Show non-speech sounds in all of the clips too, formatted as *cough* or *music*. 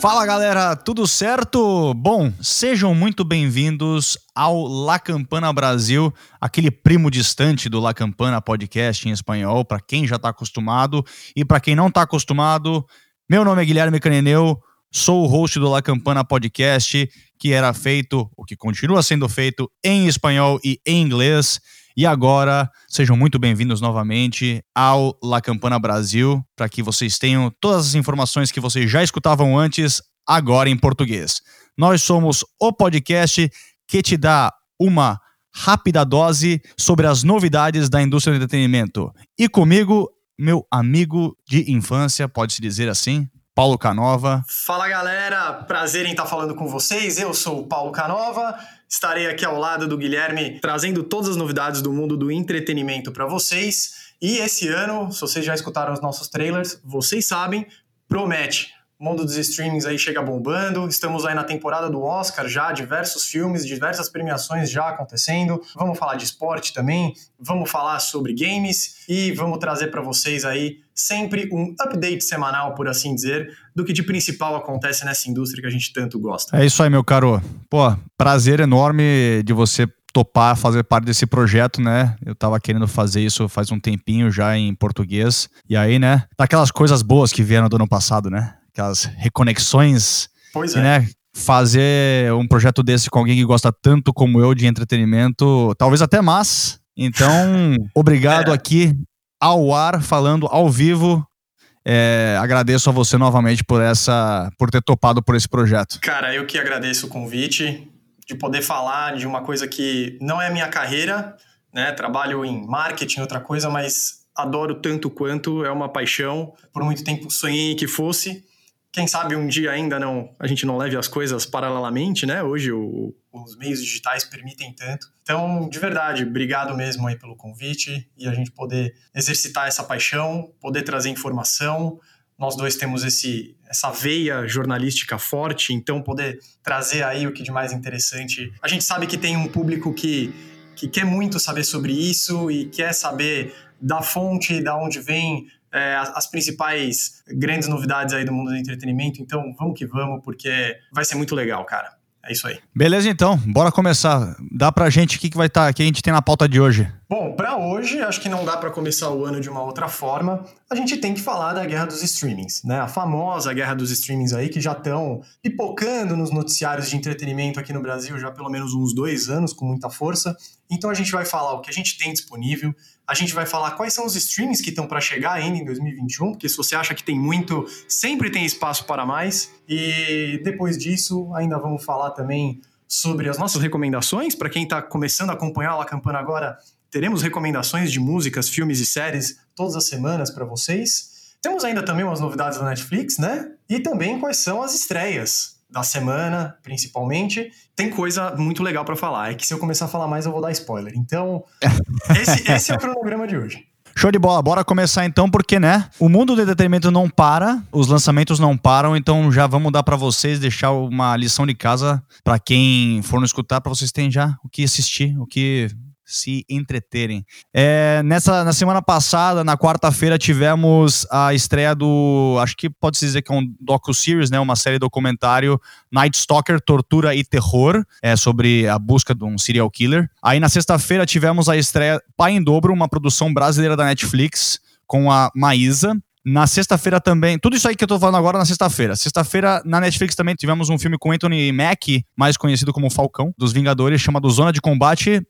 Fala galera, tudo certo? Bom, sejam muito bem-vindos ao La Campana Brasil, aquele primo distante do La Campana podcast em espanhol, para quem já está acostumado e para quem não está acostumado. Meu nome é Guilherme Caneneu, sou o host do La Campana podcast, que era feito, o que continua sendo feito em espanhol e em inglês. E agora, sejam muito bem-vindos novamente ao La Campana Brasil, para que vocês tenham todas as informações que vocês já escutavam antes, agora em português. Nós somos o podcast que te dá uma rápida dose sobre as novidades da indústria do entretenimento. E comigo, meu amigo de infância, pode-se dizer assim, Paulo Canova. Fala galera, prazer em estar falando com vocês. Eu sou o Paulo Canova. Estarei aqui ao lado do Guilherme trazendo todas as novidades do mundo do entretenimento para vocês. E esse ano, se vocês já escutaram os nossos trailers, vocês sabem, promete. O mundo dos streamings aí chega bombando. Estamos aí na temporada do Oscar já, diversos filmes, diversas premiações já acontecendo. Vamos falar de esporte também, vamos falar sobre games e vamos trazer para vocês aí sempre um update semanal, por assim dizer, do que de principal acontece nessa indústria que a gente tanto gosta. É isso aí, meu caro. Pô, prazer enorme de você topar fazer parte desse projeto, né? Eu tava querendo fazer isso faz um tempinho já em português. E aí, né? Daquelas coisas boas que vieram do ano passado, né? Aquelas reconexões. Pois é. né, fazer um projeto desse com alguém que gosta tanto como eu de entretenimento, talvez até mais. Então, *laughs* obrigado é. aqui ao ar, falando ao vivo. É, agradeço a você novamente por essa, por ter topado por esse projeto. Cara, eu que agradeço o convite de poder falar de uma coisa que não é minha carreira, né? Trabalho em marketing, outra coisa, mas adoro tanto quanto, é uma paixão. Por muito tempo sonhei que fosse quem sabe um dia ainda não a gente não leve as coisas paralelamente, né? Hoje o, os meios digitais permitem tanto. Então, de verdade, obrigado mesmo aí pelo convite e a gente poder exercitar essa paixão, poder trazer informação. Nós dois temos esse essa veia jornalística forte, então poder trazer aí o que de mais interessante. A gente sabe que tem um público que que quer muito saber sobre isso e quer saber da fonte, da onde vem é, as, as, principais grandes novidades aí do mundo do entretenimento. Então, vamos que vamos, porque vai ser muito legal, cara. É isso aí. Beleza, então. Bora começar. Dá pra gente o que, que vai estar, tá, que a gente tem na pauta de hoje. Bom, para hoje, acho que não dá para começar o ano de uma outra forma. A gente tem que falar da guerra dos streamings, né? A famosa guerra dos streamings aí, que já estão pipocando nos noticiários de entretenimento aqui no Brasil já pelo menos uns dois anos, com muita força. Então a gente vai falar o que a gente tem disponível, a gente vai falar quais são os streams que estão para chegar ainda em 2021, porque se você acha que tem muito, sempre tem espaço para mais. E depois disso, ainda vamos falar também sobre as nossas recomendações. Para quem está começando a acompanhar a Campana agora, teremos recomendações de músicas, filmes e séries todas as semanas para vocês. Temos ainda também umas novidades da Netflix, né? E também quais são as estreias da semana, principalmente. Tem coisa muito legal para falar. É que se eu começar a falar mais, eu vou dar spoiler. Então, *laughs* esse, esse é o cronograma de hoje. Show de bola, bora começar então, porque, né, o mundo do entretenimento não para, os lançamentos não param, então já vamos dar para vocês, deixar uma lição de casa para quem for nos escutar, para vocês terem já o que assistir, o que se entreterem. É, nessa, na semana passada, na quarta-feira, tivemos a estreia do. Acho que pode se dizer que é um docu-series, né? Uma série documentário Night Stalker, Tortura e Terror, é, sobre a busca de um serial killer. Aí na sexta-feira tivemos a estreia Pai em Dobro, uma produção brasileira da Netflix, com a Maísa. Na sexta-feira também, tudo isso aí que eu tô falando agora na sexta-feira. Sexta-feira, na Netflix também tivemos um filme com Anthony Mack, mais conhecido como Falcão, dos Vingadores, chamado Zona de Combate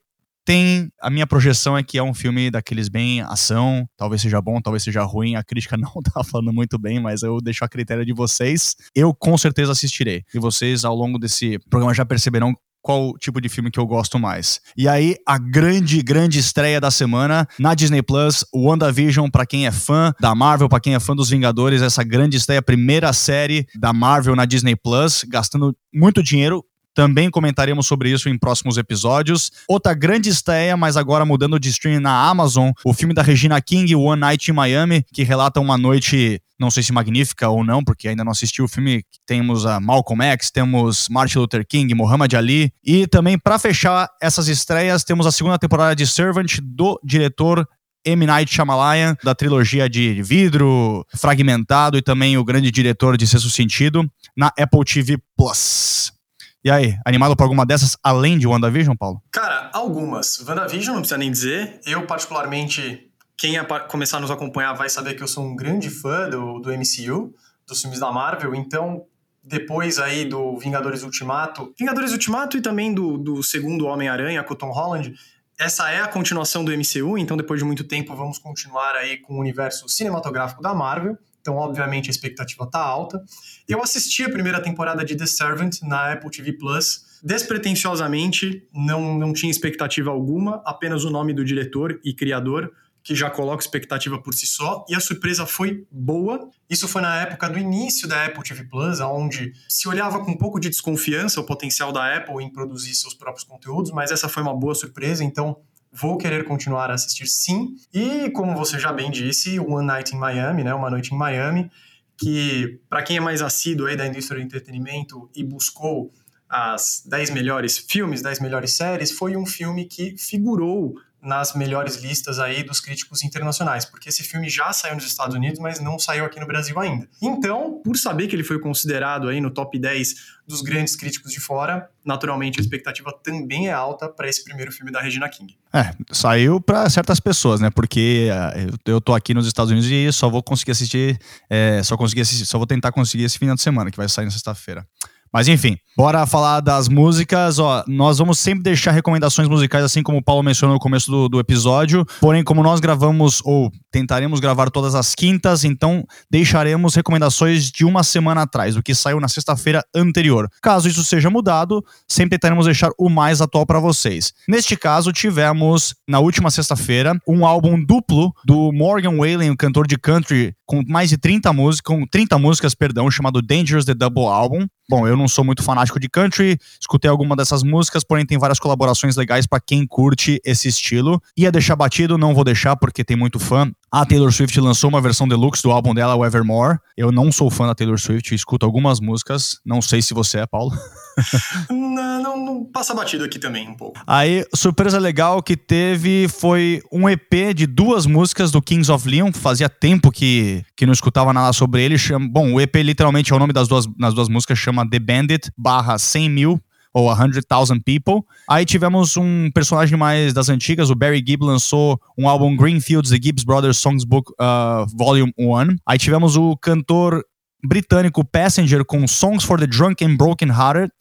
tem. A minha projeção é que é um filme daqueles bem ação. Talvez seja bom, talvez seja ruim. A crítica *laughs* não tá falando muito bem, mas eu deixo a critério de vocês. Eu com certeza assistirei. E vocês, ao longo desse programa, já perceberão qual tipo de filme que eu gosto mais. E aí, a grande, grande estreia da semana na Disney Plus, WandaVision, para quem é fã da Marvel, para quem é fã dos Vingadores, essa grande estreia, primeira série da Marvel na Disney Plus, gastando muito dinheiro, também comentaremos sobre isso em próximos episódios. Outra grande estreia, mas agora mudando de stream na Amazon, o filme da Regina King, One Night in Miami, que relata uma noite, não sei se magnífica ou não, porque ainda não assisti o filme. Temos a Malcolm X, temos Martin Luther King, Muhammad Ali. E também, para fechar essas estreias, temos a segunda temporada de Servant, do diretor M. Night Shyamalan, da trilogia de vidro fragmentado e também o grande diretor de Sexto Sentido. na Apple TV Plus. E aí, animado por alguma dessas, além de WandaVision, Paulo? Cara, algumas. WandaVision não precisa nem dizer. Eu, particularmente, quem começar a nos acompanhar vai saber que eu sou um grande fã do, do MCU, dos filmes da Marvel, então depois aí do Vingadores Ultimato, Vingadores Ultimato e também do, do segundo Homem-Aranha com Holland, essa é a continuação do MCU, então depois de muito tempo vamos continuar aí com o universo cinematográfico da Marvel. Então, obviamente, a expectativa tá alta. Eu assisti a primeira temporada de The Servant na Apple TV Plus. Despretensiosamente, não, não tinha expectativa alguma, apenas o nome do diretor e criador, que já coloca expectativa por si só, e a surpresa foi boa. Isso foi na época do início da Apple TV Plus, onde se olhava com um pouco de desconfiança o potencial da Apple em produzir seus próprios conteúdos, mas essa foi uma boa surpresa, então vou querer continuar a assistir sim. E como você já bem disse, One Night in Miami, né, uma noite em Miami, que para quem é mais assíduo aí da indústria do entretenimento e buscou as 10 melhores filmes, 10 melhores séries, foi um filme que figurou nas melhores listas aí dos críticos internacionais, porque esse filme já saiu nos Estados Unidos, mas não saiu aqui no Brasil ainda. Então, por saber que ele foi considerado aí no top 10 dos grandes críticos de fora, naturalmente a expectativa também é alta para esse primeiro filme da Regina King. É, saiu para certas pessoas, né? Porque uh, eu tô aqui nos Estados Unidos e só vou conseguir assistir, é, só conseguir assistir, só vou tentar conseguir esse final de semana, que vai sair na sexta-feira. Mas enfim, bora falar das músicas. Ó, nós vamos sempre deixar recomendações musicais, assim como o Paulo mencionou no começo do, do episódio. Porém, como nós gravamos, ou tentaremos gravar todas as quintas, então deixaremos recomendações de uma semana atrás, o que saiu na sexta-feira anterior. Caso isso seja mudado, sempre tentaremos deixar o mais atual para vocês. Neste caso, tivemos, na última sexta-feira, um álbum duplo do Morgan Wallen, o cantor de country, com mais de 30 músicas, com 30 músicas, perdão, chamado Dangerous The Double Album. Bom, eu não sou muito fanático de country, escutei alguma dessas músicas, porém tem várias colaborações legais para quem curte esse estilo. Ia deixar batido, não vou deixar porque tem muito fã. A Taylor Swift lançou uma versão deluxe do álbum dela, o Evermore. Eu não sou fã da Taylor Swift, escuto algumas músicas. Não sei se você é, Paulo. *laughs* não, não, não, passa batido aqui também um pouco. Aí, surpresa legal que teve foi um EP de duas músicas do Kings of Leon. Fazia tempo que, que não escutava nada sobre ele. Bom, o EP literalmente é o nome das duas, das duas músicas, chama The Bandit barra 100 mil ou 100,000 People. Aí tivemos um personagem mais das antigas, o Barry Gibb lançou um álbum Greenfields, The Gibbs Brothers Songsbook uh, Volume 1. Aí tivemos o cantor britânico Passenger com Songs for the Drunk and Broken Hearted.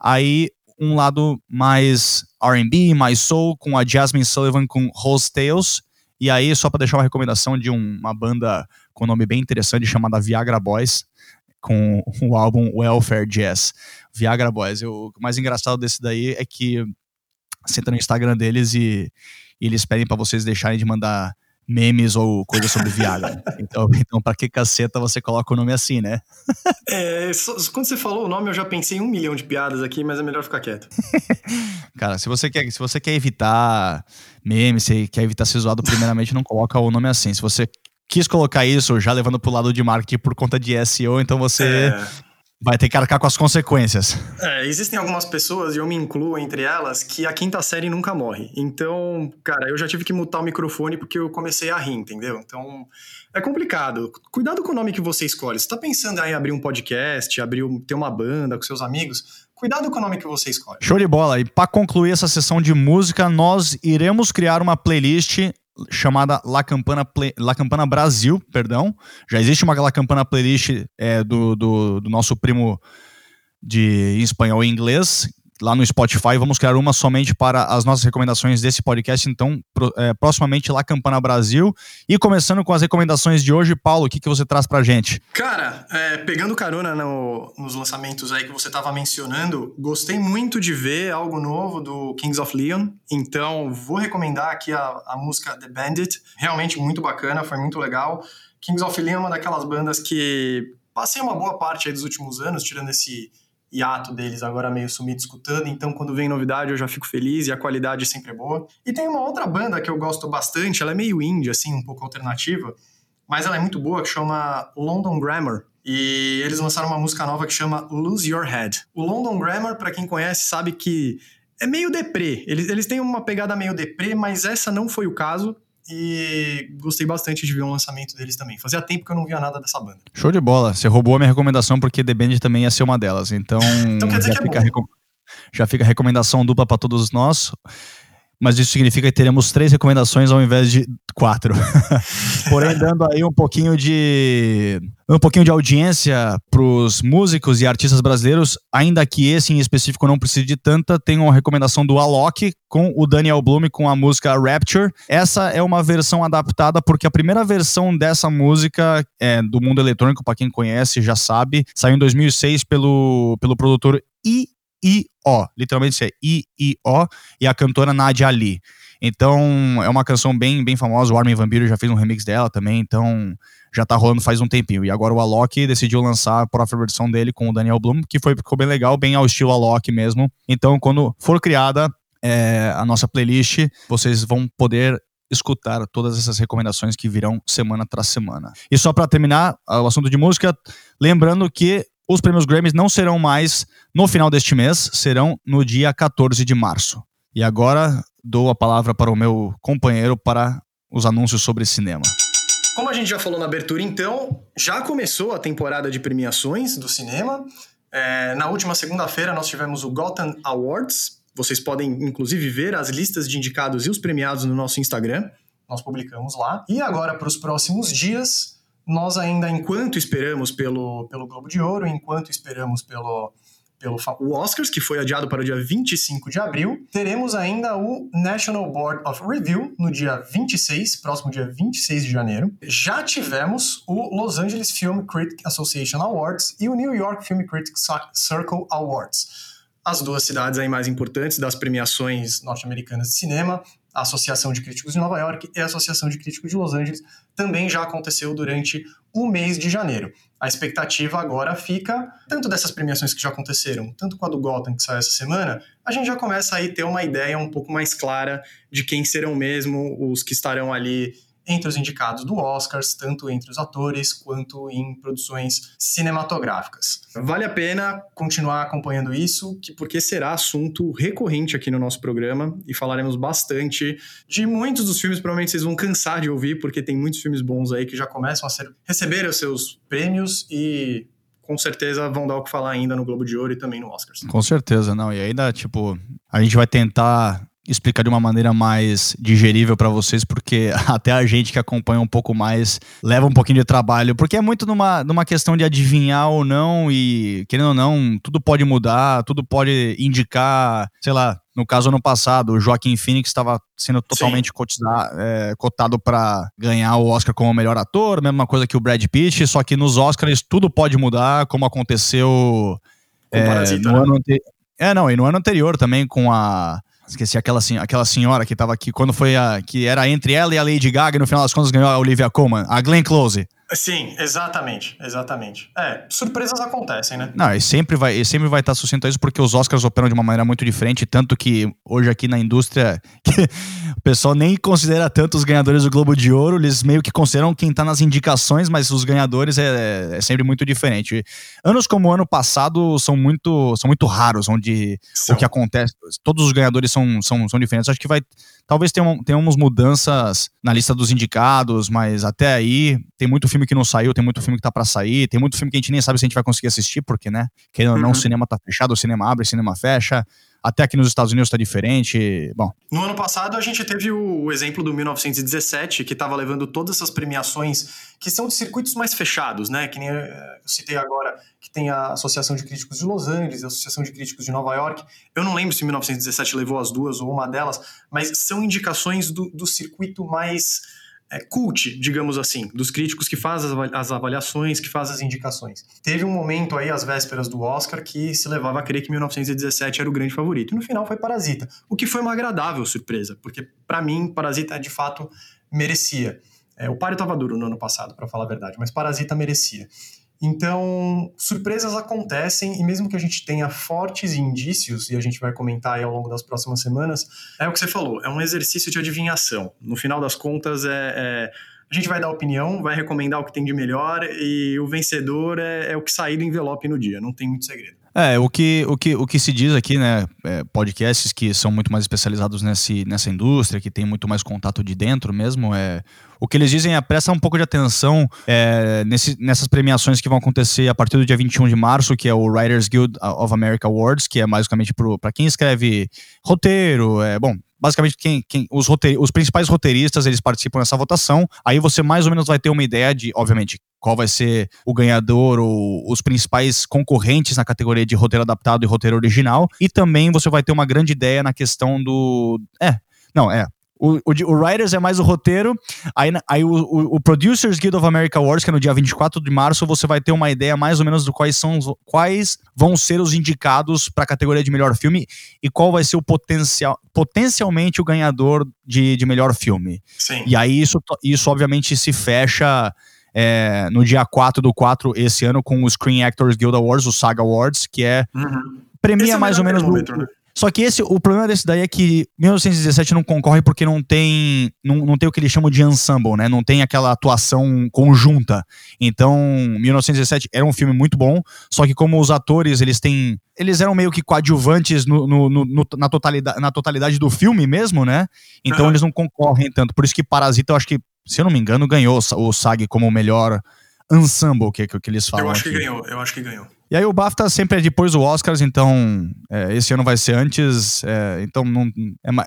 Aí um lado mais R&B, mais soul, com a Jasmine Sullivan com Rose Tales. E aí, só para deixar uma recomendação de um, uma banda com nome bem interessante chamada Viagra Boys, com o álbum Welfare Jazz. Viagra Boys. Eu, o mais engraçado desse daí é que você entra no Instagram deles e, e eles pedem para vocês deixarem de mandar memes ou coisas sobre Viagra. *laughs* então, então para que caceta você coloca o nome assim, né? *laughs* é, quando você falou o nome, eu já pensei em um milhão de piadas aqui, mas é melhor ficar quieto. *laughs* Cara, se você quer, se você quer evitar memes, se quer evitar ser zoado, primeiramente não coloca o nome assim. Se você quis colocar isso já levando pro lado de marketing por conta de SEO, então você é. vai ter que arcar com as consequências. É, existem algumas pessoas, e eu me incluo entre elas, que a quinta série nunca morre. Então, cara, eu já tive que mutar o microfone porque eu comecei a rir, entendeu? Então, é complicado. Cuidado com o nome que você escolhe. Você tá pensando em abrir um podcast, abrir ter uma banda com seus amigos, cuidado com o nome que você escolhe. Show de bola. E para concluir essa sessão de música, nós iremos criar uma playlist chamada La Campana, Play, La Campana Brasil, perdão. Já existe uma La Campana playlist é, do, do, do, nosso primo de espanhol e inglês, lá no Spotify. Vamos criar uma somente para as nossas recomendações desse podcast. Então, pro, é, proximamente lá Campana Brasil. E começando com as recomendações de hoje, Paulo, o que, que você traz pra gente? Cara, é, pegando carona no, nos lançamentos aí que você estava mencionando, gostei muito de ver algo novo do Kings of Leon. Então, vou recomendar aqui a, a música The Bandit. Realmente muito bacana, foi muito legal. Kings of Leon é uma daquelas bandas que passei uma boa parte dos últimos anos, tirando esse hiato deles agora meio sumido escutando, então quando vem novidade eu já fico feliz e a qualidade sempre é boa. E tem uma outra banda que eu gosto bastante, ela é meio indie, assim, um pouco alternativa, mas ela é muito boa, que chama London Grammar. E eles lançaram uma música nova que chama Lose Your Head. O London Grammar, para quem conhece, sabe que é meio deprê. Eles, eles têm uma pegada meio deprê, mas essa não foi o caso. E gostei bastante de ver o lançamento deles também. Fazia tempo que eu não via nada dessa banda. Show de bola. Você roubou a minha recomendação porque The Band também ia ser uma delas. Então, então quer dizer já, que é fica recom... já fica a recomendação dupla para todos nós mas isso significa que teremos três recomendações ao invés de quatro. *laughs* Porém, dando aí um pouquinho de um pouquinho de audiência para os músicos e artistas brasileiros, ainda que esse em específico não precise de tanta, tem uma recomendação do Alok com o Daniel Bloom com a música Rapture. Essa é uma versão adaptada porque a primeira versão dessa música é do mundo eletrônico, para quem conhece já sabe, saiu em 2006 pelo, pelo produtor I I-O. Literalmente é I-I-O. E a cantora Nadia Ali. Então, é uma canção bem, bem famosa. O Armin Van já fez um remix dela também. Então, já tá rolando faz um tempinho. E agora o Alok decidiu lançar a própria versão dele com o Daniel Bloom, que foi, ficou bem legal, bem ao estilo Alok mesmo. Então, quando for criada é, a nossa playlist, vocês vão poder escutar todas essas recomendações que virão semana tras semana. E só para terminar o assunto de música, lembrando que os prêmios Grammys não serão mais no final deste mês, serão no dia 14 de março. E agora dou a palavra para o meu companheiro para os anúncios sobre cinema. Como a gente já falou na abertura, então, já começou a temporada de premiações do cinema. É, na última segunda-feira nós tivemos o Gotham Awards. Vocês podem, inclusive, ver as listas de indicados e os premiados no nosso Instagram. Nós publicamos lá. E agora, para os próximos dias, nós ainda, enquanto esperamos pelo, pelo Globo de Ouro, enquanto esperamos pelo, pelo o Oscars, que foi adiado para o dia 25 de abril, teremos ainda o National Board of Review no dia 26, próximo dia 26 de janeiro. Já tivemos o Los Angeles Film Critic Association Awards e o New York Film Critics Circle Awards. As duas cidades aí mais importantes das premiações norte-americanas de cinema, a Associação de Críticos de Nova York e a Associação de Críticos de Los Angeles, também já aconteceu durante o mês de janeiro. A expectativa agora fica, tanto dessas premiações que já aconteceram, tanto com a do Gotham que saiu essa semana, a gente já começa aí ter uma ideia um pouco mais clara de quem serão mesmo os que estarão ali entre os indicados do Oscars, tanto entre os atores quanto em produções cinematográficas. Vale a pena continuar acompanhando isso, que porque será assunto recorrente aqui no nosso programa e falaremos bastante de muitos dos filmes, provavelmente vocês vão cansar de ouvir, porque tem muitos filmes bons aí que já começam a ser, receber os seus prêmios e com certeza vão dar o que falar ainda no Globo de Ouro e também no Oscars. Com certeza, não. E ainda, tipo, a gente vai tentar explicar de uma maneira mais digerível para vocês, porque *laughs* até a gente que acompanha um pouco mais leva um pouquinho de trabalho, porque é muito numa, numa questão de adivinhar ou não, e querendo ou não, tudo pode mudar, tudo pode indicar, sei lá. No caso, ano passado, o Joaquim Phoenix estava sendo totalmente é, cotado para ganhar o Oscar como melhor ator, mesma coisa que o Brad Pitt, só que nos Oscars tudo pode mudar, como aconteceu é, no né? ano anterior. É, não, e no ano anterior também com a Esqueci aquela, aquela senhora que tava aqui, quando foi a. que era entre ela e a Lady Gaga, e no final das contas ganhou a Olivia Colman, a Glenn Close. Sim, exatamente, exatamente. É, surpresas acontecem, né? Não, e sempre vai, e sempre vai estar sucinto a isso porque os Oscars operam de uma maneira muito diferente, tanto que hoje aqui na indústria *laughs* o pessoal nem considera tanto os ganhadores do Globo de Ouro, eles meio que consideram quem tá nas indicações, mas os ganhadores é, é sempre muito diferente. Anos como o ano passado são muito, são muito raros, onde são. o que acontece, todos os ganhadores são, são, são diferentes. Acho que vai Talvez tenham, tenhamos mudanças na lista dos indicados, mas até aí tem muito filme que não saiu, tem muito filme que tá para sair, tem muito filme que a gente nem sabe se a gente vai conseguir assistir, porque, né? Querendo ou não, o uhum. cinema tá fechado, o cinema abre, o cinema fecha. Até aqui nos Estados Unidos está diferente. Bom. No ano passado, a gente teve o, exemplo do 1917, que estava levando todas essas premiações que são de circuitos mais fechados, né? Que nem eu citei agora, que tem a Associação de Críticos de Los Angeles, a Associação de Críticos de Nova York. Eu não lembro se 1917 levou as duas ou uma delas, mas são indicações do, do circuito mais é, cult, digamos assim, dos críticos que fazem as avaliações, que fazem as indicações. Teve um momento aí, às vésperas do Oscar, que se levava a crer que 1917 era o grande favorito. E no final foi Parasita, o que foi uma agradável surpresa, porque para mim, Parasita de fato merecia. É, o páreo estava duro no ano passado, para falar a verdade, mas Parasita merecia. Então, surpresas acontecem e mesmo que a gente tenha fortes indícios, e a gente vai comentar ao longo das próximas semanas, é o que você falou, é um exercício de adivinhação. No final das contas, é, é a gente vai dar opinião, vai recomendar o que tem de melhor e o vencedor é, é o que sair do envelope no dia, não tem muito segredo. É, o que, o que, o que se diz aqui, né? É, podcasts que são muito mais especializados nesse, nessa indústria, que tem muito mais contato de dentro mesmo, é. O que eles dizem é presta um pouco de atenção é, nesse, nessas premiações que vão acontecer a partir do dia 21 de março, que é o Writers Guild of America Awards, que é basicamente para quem escreve roteiro, é bom, basicamente quem, quem os, roteir, os principais roteiristas eles participam dessa votação. Aí você mais ou menos vai ter uma ideia de, obviamente, qual vai ser o ganhador ou os principais concorrentes na categoria de roteiro adaptado e roteiro original. E também você vai ter uma grande ideia na questão do. É, não, é. O, o, o, Writers é mais o roteiro, aí, aí o, o, o, Producers Guild of America Awards, que é no dia 24 de março, você vai ter uma ideia mais ou menos do quais são quais vão ser os indicados para a categoria de melhor filme e qual vai ser o potencial, potencialmente o ganhador de, de melhor filme. Sim. E aí isso, isso obviamente se fecha é, no dia 4 do 4 esse ano com o Screen Actors Guild Awards, o Saga Awards, que é. Uhum. Premia é mais ou menos. No, né? Só que esse, o problema desse daí é que 1917 não concorre porque não tem, não, não tem o que eles chamam de ensemble, né? Não tem aquela atuação conjunta. Então, 1917 era um filme muito bom, só que como os atores, eles têm, eles eram meio que coadjuvantes no, no, no na, totalidade, na totalidade do filme mesmo, né? Então uhum. eles não concorrem tanto. Por isso que Parasita, eu acho que se eu não me engano, ganhou o SAG como o melhor ensemble, que, que, que eles falam. Eu acho aqui. que ganhou, eu acho que ganhou. E aí o BAFTA sempre é depois do Oscars, então é, esse ano vai ser antes. É, então não,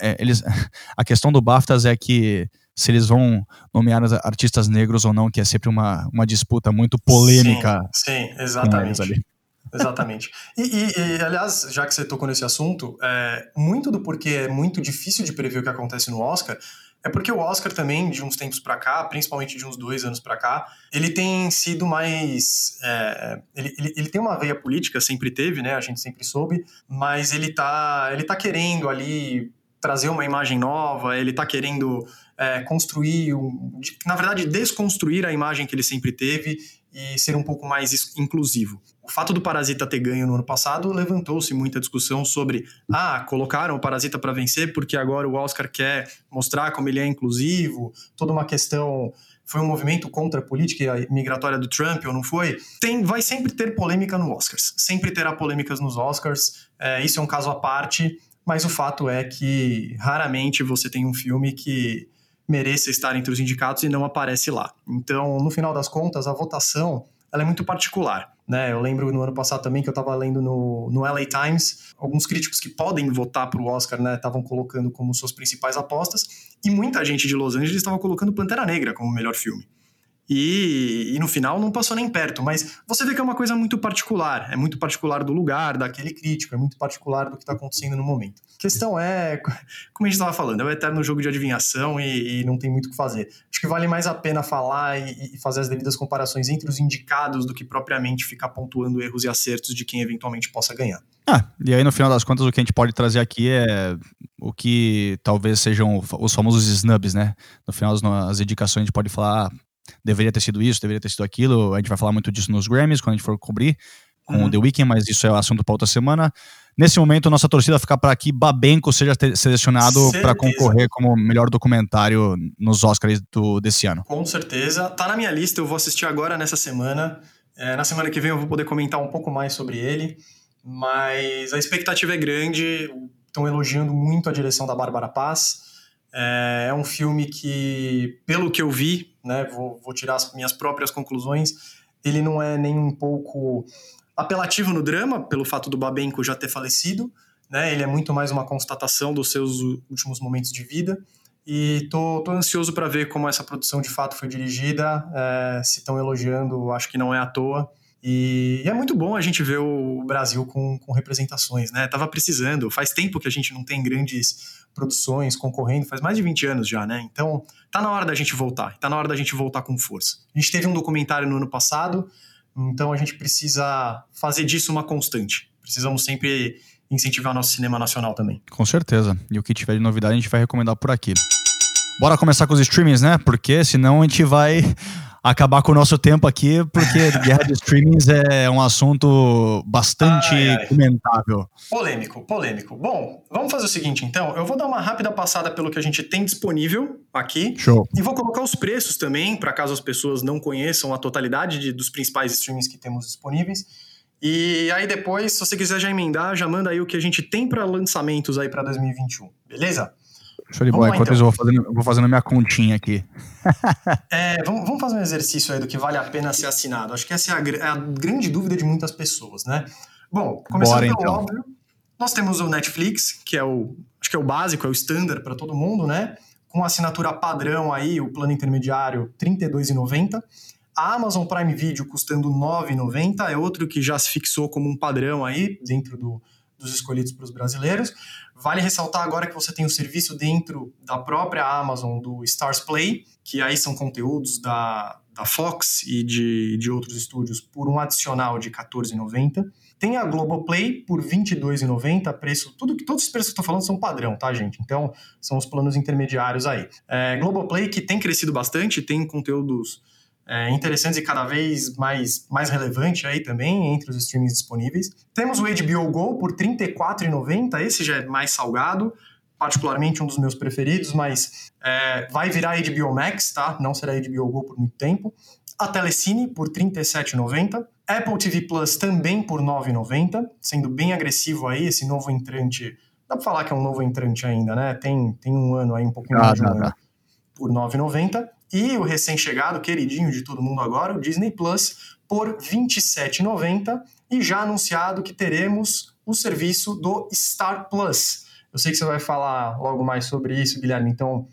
é, é eles, *laughs* a questão do BAFTAs é que se eles vão nomear artistas negros ou não, que é sempre uma, uma disputa muito polêmica. Sim, sim exatamente. Ali. *laughs* Exatamente. E, e, e, aliás, já que você tocou nesse assunto, é, muito do porquê é muito difícil de prever o que acontece no Oscar é porque o Oscar também, de uns tempos para cá, principalmente de uns dois anos para cá, ele tem sido mais. É, ele, ele, ele, tem uma veia política, sempre teve, né? A gente sempre soube, mas ele tá, ele tá querendo ali trazer uma imagem nova, ele tá querendo é, construir, um, na verdade, desconstruir a imagem que ele sempre teve e ser um pouco mais inclusivo. O fato do Parasita ter ganho no ano passado levantou-se muita discussão sobre ah, colocaram o Parasita para vencer porque agora o Oscar quer mostrar como ele é inclusivo, toda uma questão foi um movimento contra a política migratória do Trump ou não foi? Tem, vai sempre ter polêmica no Oscars, sempre terá polêmicas nos Oscars. É, isso é um caso à parte, mas o fato é que raramente você tem um filme que mereça estar entre os indicados e não aparece lá. Então, no final das contas, a votação ela é muito particular. Né? Eu lembro no ano passado também que eu estava lendo no, no LA Times, alguns críticos que podem votar para o Oscar estavam né, colocando como suas principais apostas, e muita gente de Los Angeles estava colocando Pantera Negra como melhor filme. E, e, no final não passou nem perto, mas você vê que é uma coisa muito particular, é muito particular do lugar, daquele crítico, é muito particular do que está acontecendo no momento. A questão é, *laughs* como a gente estava falando, é o eterno jogo de adivinhação e, e, não tem muito o que fazer. Acho que vale mais a pena falar e, e, fazer as devidas comparações entre os indicados do que propriamente ficar pontuando erros e acertos de quem eventualmente possa ganhar. Ah, e aí no final das contas o que a gente pode trazer aqui é o que talvez sejam os famosos snubs, né? No final das indicações a gente pode falar, ah, deveria ter sido isso, deveria ter sido aquilo. A gente vai falar muito disso nos Grammys, quando a gente for cobrir com uhum. o The Weeknd, mas isso é assunto para outra semana. Nesse momento, nossa torcida fica para que Babenco seja selecionado para concorrer como melhor documentário nos Oscars do, desse ano. Com certeza. Tá na minha lista, eu vou assistir agora nessa semana. É, na semana que vem eu vou poder comentar um pouco mais sobre ele. Mas a expectativa é grande. Estão elogiando muito a direção da Bárbara Paz. É, é um filme que, pelo que eu vi, né, vou, vou tirar as minhas próprias conclusões, ele não é nem um pouco apelativo no drama, pelo fato do Babenco já ter falecido, né, ele é muito mais uma constatação dos seus últimos momentos de vida, e tô, tô ansioso para ver como essa produção de fato foi dirigida, é, se estão elogiando, acho que não é à toa, e, é muito bom a gente ver o Brasil com, com representações, né? Tava precisando, faz tempo que a gente não tem grandes produções concorrendo, faz mais de 20 anos já, né? Então, tá na hora da gente voltar, tá na hora da gente voltar com força. A gente teve um documentário no ano passado, então a gente precisa fazer disso uma constante. Precisamos sempre incentivar nosso cinema nacional também. Com certeza. E o que tiver de novidade a gente vai recomendar por aqui. Bora começar com os streamings, né? Porque senão a gente vai acabar com o nosso tempo aqui, porque *laughs* guerra de streamings é um assunto bastante ai, ai. comentável. Polêmico, polêmico. Bom, vamos fazer o seguinte então. Eu vou dar uma rápida passada pelo que a gente tem disponível aqui. Show. E vou colocar os preços também, para caso as pessoas não conheçam a totalidade de, dos principais streamings que temos disponíveis. E aí depois, se você quiser já emendar, já manda aí o que a gente tem para lançamentos aí para 2021, beleza? Show de bola. Enquanto então. eu vou fazendo, vou fazendo minha continha aqui. *laughs* é, vamos, vamos, fazer um exercício aí do que vale a pena ser assinado. Acho que essa é a, é a grande dúvida de muitas pessoas, né? Bom, começando Bora, pelo então. óbvio, nós temos o Netflix, que é o, acho que é o básico, é o standard para todo mundo, né? Com assinatura padrão aí, o plano intermediário R$ 32,90. A Amazon Prime Video custando R$ 9,90 é outro que já se fixou como um padrão aí dentro do, dos escolhidos para os brasileiros. Vale ressaltar agora que você tem o serviço dentro da própria Amazon do Stars Play, que aí são conteúdos da, da Fox e de, de outros estúdios por um adicional de R$14,90. Tem a Globoplay por R$22,90, preço, tudo todos os preços que eu estou falando são padrão, tá, gente? Então, são os planos intermediários aí. É, Globoplay que tem crescido bastante, tem conteúdos é, interessantes e cada vez mais, mais relevante aí também entre os streamings disponíveis. Temos o HBO Go por R$ 34,90, esse já é mais salgado, particularmente um dos meus preferidos, mas é, vai virar HBO Max, tá? Não será HBO Go por muito tempo. A Telecine por R$ 37,90. Apple TV Plus também por R$ 9,90, sendo bem agressivo aí esse novo entrante. Dá pra falar que é um novo entrante ainda, né? Tem, tem um ano aí, um pouquinho ah, mais de um ano, por R$ 9,90. E o recém-chegado, queridinho de todo mundo agora, o Disney Plus, por R$ 27,90 e já anunciado que teremos o serviço do Star Plus. Eu sei que você vai falar logo mais sobre isso, Guilherme, então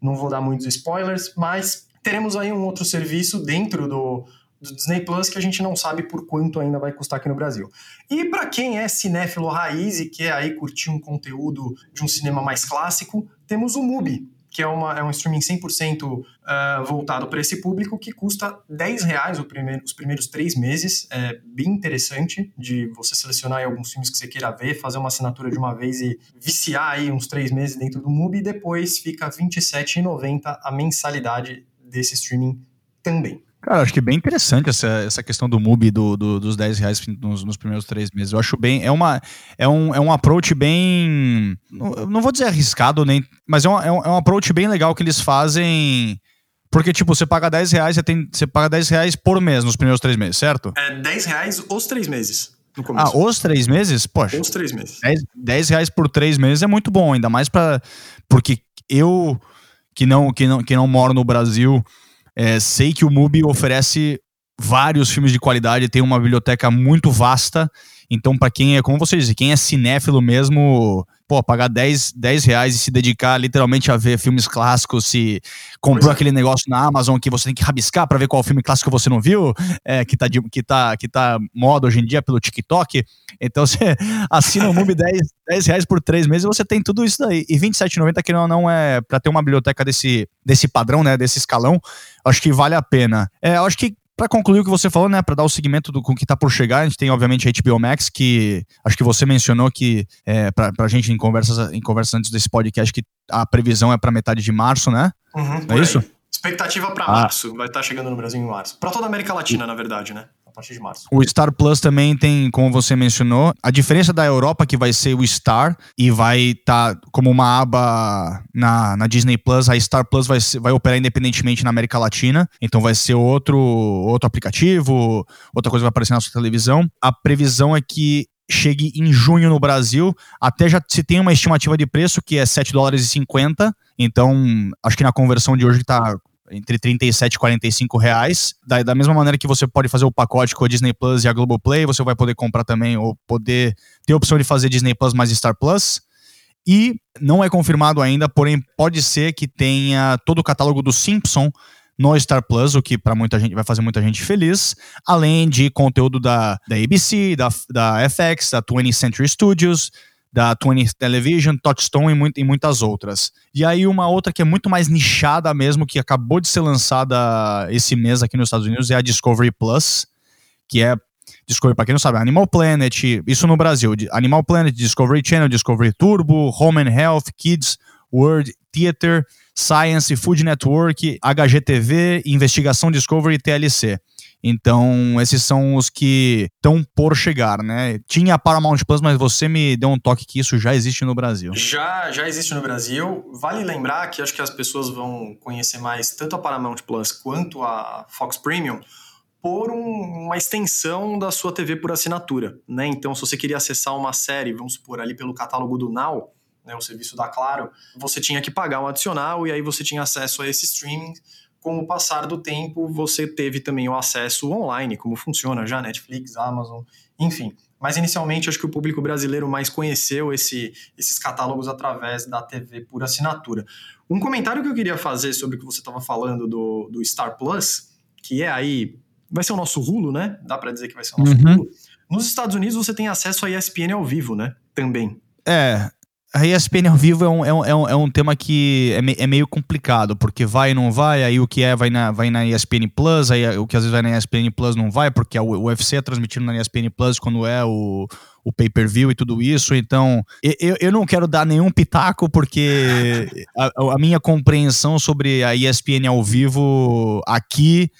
não vou dar muitos spoilers, mas teremos aí um outro serviço dentro do, do Disney Plus que a gente não sabe por quanto ainda vai custar aqui no Brasil. E para quem é cinéfilo raiz e quer aí curtir um conteúdo de um cinema mais clássico, temos o Mubi, que é, uma, é um streaming 100% uh, ah, voltado para esse público, que custa 10 reais primeiro, os primeiros três meses. É bem interessante de você selecionar alguns filmes que você queira ver, fazer uma assinatura de uma vez e viciar aí uns três meses dentro do MUBI, e depois fica R$ 27,90 a mensalidade desse streaming também. Cara, acho que é bem interessante essa, essa questão do MUBI do, do, dos 10 reais nos, nos, primeiros três meses. Eu acho bem. É, uma, é, um, é um approach bem. Não, não vou dizer arriscado, nem. Mas é um, é, um, é um approach bem legal que eles fazem. Porque, tipo, você paga 10 reais, você, tem, você paga 10 reais por mês nos primeiros três meses, certo? É 10 reais os três meses. Ah, os três meses? Poxa. Os três meses. 10, 10 reais por três meses é muito bom, ainda mais para Porque eu, que não, que, não, que não moro no Brasil é, sei que o MUBI oferece vários filmes de qualidade, tem uma biblioteca muito vasta. Então, para quem é, como você disse, quem é cinéfilo mesmo, pô, pagar 10, 10 reais e se dedicar literalmente a ver filmes clássicos, se comprou é. aquele negócio na Amazon que você tem que rabiscar para ver qual filme clássico você não viu, é, que, tá de, que, tá, que tá moda hoje em dia pelo TikTok. Então você *laughs* assina o MUBI 10, 10 reais por três meses e você tem tudo isso daí. E 27,90 que não, não é para ter uma biblioteca desse, desse padrão, né, desse escalão, acho que vale a pena. É, acho que para concluir o que você falou, né, para dar o segmento do com que tá por chegar, a gente tem obviamente a HBO Max, que acho que você mencionou que é, para a gente em conversas, em conversas antes desse podcast que a previsão é para metade de março, né? Uhum, é isso? Expectativa para ah. março, vai estar tá chegando no Brasil em março. Para toda a América Latina, na verdade, né? Partir de março. O Star Plus também tem, como você mencionou, a diferença da Europa que vai ser o Star e vai estar tá como uma aba na, na Disney Plus, a Star Plus vai, vai operar independentemente na América Latina, então vai ser outro, outro aplicativo, outra coisa vai aparecer na sua televisão. A previsão é que chegue em junho no Brasil. Até já se tem uma estimativa de preço que é 7 dólares e 50. Então, acho que na conversão de hoje está entre 37 e 45 reais. Da, da mesma maneira que você pode fazer o pacote com a Disney Plus e a Globoplay, você vai poder comprar também, ou poder ter a opção de fazer Disney Plus mais Star Plus. E não é confirmado ainda, porém pode ser que tenha todo o catálogo do Simpson no Star Plus, o que para muita gente vai fazer muita gente feliz, além de conteúdo da, da ABC, da, da FX, da 20th Century Studios, da 20th Television, Touchstone e, muitas outras. E aí uma outra que é muito mais nichada mesmo, que acabou de ser lançada esse mês aqui nos Estados Unidos, é a Discovery Plus, que é Discovery, para quem não sabe, Animal Planet, isso no Brasil, Animal Planet, Discovery Channel, Discovery Turbo, Home and Health, Kids, World Theater, Science, Food Network, HGTV, Investigação Discovery e TLC. Então, esses são os que estão por chegar, né? Tinha a Paramount Plus, mas você me deu um toque que isso já existe no Brasil. Já, já existe no Brasil. Vale lembrar que acho que as pessoas vão conhecer mais tanto a Paramount Plus quanto a Fox Premium por um, uma extensão da sua TV por assinatura, né? Então, se você queria acessar uma série, vamos supor, ali pelo catálogo do Now, né, o serviço da Claro, você tinha que pagar um adicional e aí você tinha acesso a esse streaming. Com o passar do tempo, você teve também o acesso online, como funciona já Netflix, Amazon, enfim. Mas inicialmente acho que o público brasileiro mais conheceu esse, esses catálogos através da TV por assinatura. Um comentário que eu queria fazer sobre o que você estava falando do, do Star Plus, que é aí. Vai ser o nosso rulo, né? Dá para dizer que vai ser o nosso uhum. rulo. Nos Estados Unidos você tem acesso a ESPN ao vivo, né? Também. É, a ESPN ao vivo é um, é um, é um, tema que é, me, é, meio complicado, porque vai e não vai, aí o que é vai na, vai na ESPN Plus, aí o que às vezes vai na ESPN Plus não vai, porque o UFC é transmitido na ESPN Plus quando é o, o pay-per-view e tudo isso, então eu, eu não quero dar nenhum pitaco, porque a, a minha compreensão sobre a ESPN ao vivo aqui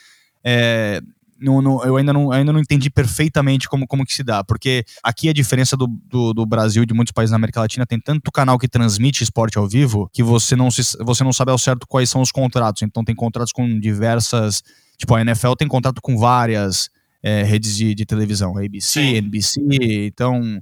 é, não, não, eu ainda não, ainda não entendi perfeitamente como, como que se dá, porque aqui a diferença do, do, do, Brasil e de muitos países na América Latina tem tanto canal que transmite esporte ao vivo que você não, se, você não sabe ao certo quais são os contratos. Então tem contratos com diversas. Tipo, a NFL tem contrato com várias é, redes de, de televisão, ABC, Sim. NBC, então